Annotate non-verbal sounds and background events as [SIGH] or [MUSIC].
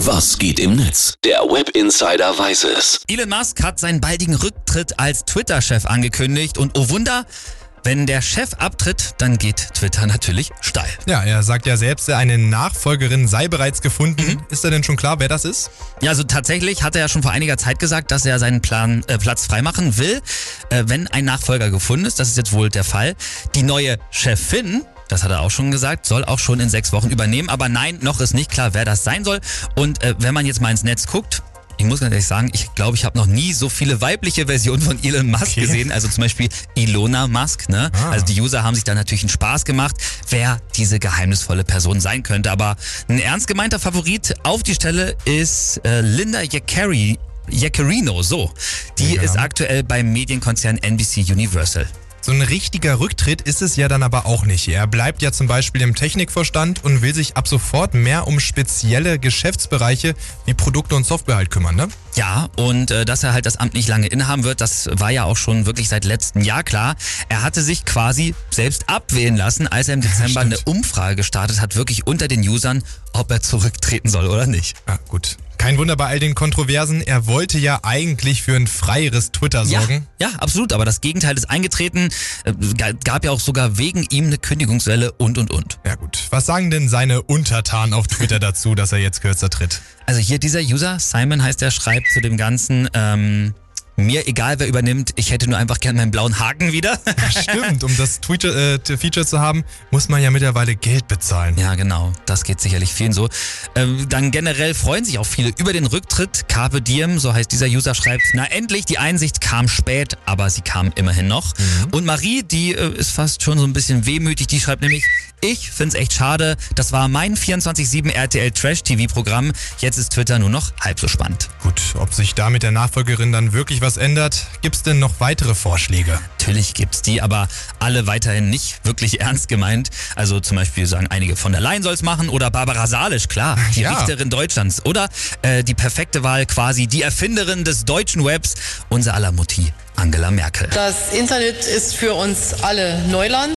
Was geht im Netz? Der Web Insider weiß es. Elon Musk hat seinen baldigen Rücktritt als Twitter-Chef angekündigt und oh Wunder, wenn der Chef abtritt, dann geht Twitter natürlich steil. Ja, er sagt ja selbst, eine Nachfolgerin sei bereits gefunden. Ist er denn schon klar, wer das ist? Ja, also tatsächlich hat er ja schon vor einiger Zeit gesagt, dass er seinen Plan, äh, Platz freimachen will, äh, wenn ein Nachfolger gefunden ist. Das ist jetzt wohl der Fall. Die neue Chefin, das hat er auch schon gesagt, soll auch schon in sechs Wochen übernehmen. Aber nein, noch ist nicht klar, wer das sein soll. Und äh, wenn man jetzt mal ins Netz guckt, ich muss ganz ehrlich sagen, ich glaube, ich habe noch nie so viele weibliche Versionen von Elon Musk Okay. gesehen. Also zum Beispiel Ilona Musk. Ne? Ah. Also die User haben sich da natürlich einen Spaß gemacht, wer diese geheimnisvolle Person sein könnte. Aber ein ernst gemeinter Favorit auf die Stelle ist äh, Linda Yacari. Yaccarino, so. Die Ja. ist aktuell beim Medienkonzern NBC Universal. So ein richtiger Rücktritt ist es ja dann aber auch nicht. Er bleibt ja zum Beispiel im Technikvorstand und will sich ab sofort mehr um spezielle Geschäftsbereiche wie Produkte und Software halt kümmern, ne? Ja, und äh, dass er halt das Amt nicht lange innehaben wird, das war ja auch schon wirklich seit letztem Jahr klar. Er hatte sich quasi selbst abwählen lassen, als er im Dezember eine stimmt. Umfrage gestartet hat, wirklich unter den Usern, ob er zurücktreten soll oder nicht. Ja, gut. Kein Wunder bei all den Kontroversen. Er wollte ja eigentlich für ein freieres Twitter Ja, sorgen. ja, absolut, aber das Gegenteil ist eingetreten. Äh, ga- gab ja auch sogar wegen ihm eine Kündigungswelle und und und. Ja gut. Was sagen denn seine Untertanen auf Twitter dazu, dass er jetzt kürzer tritt? Also hier dieser User, Simon heißt er, schreibt zu dem Ganzen, ähm, mir egal wer übernimmt, ich hätte nur einfach gern meinen blauen Haken wieder. Stimmt, um das [LAUGHS] Tweeter, äh, Feature zu haben, muss man ja mittlerweile Geld bezahlen. Ja, genau. Das geht sicherlich vielen so. Ähm, dann generell freuen sich auch viele über den Rücktritt. Carpe Diem, so heißt dieser User, schreibt, na endlich, die Einsicht kam spät, aber sie kam immerhin noch. Und Marie, die äh, ist fast schon so ein bisschen wehmütig, die schreibt nämlich, ich find's echt schade, das war mein 24-7 RTL Trash-TV-Programm, jetzt ist Twitter nur noch halb so spannend. Gut, ob sich da mit der Nachfolgerin dann wirklich was ändert, gibt's denn noch weitere Vorschläge? Natürlich gibt's die, aber alle weiterhin nicht wirklich [LAUGHS] ernst gemeint. Also zum Beispiel sagen einige, von der Leyen soll's machen oder Barbara Salisch, klar, die Ja. Richterin Deutschlands. Oder äh, die perfekte Wahl quasi, die Erfinderin des deutschen Webs, unser aller Mutti, Angela Merkel. Das Internet ist für uns alle Neuland.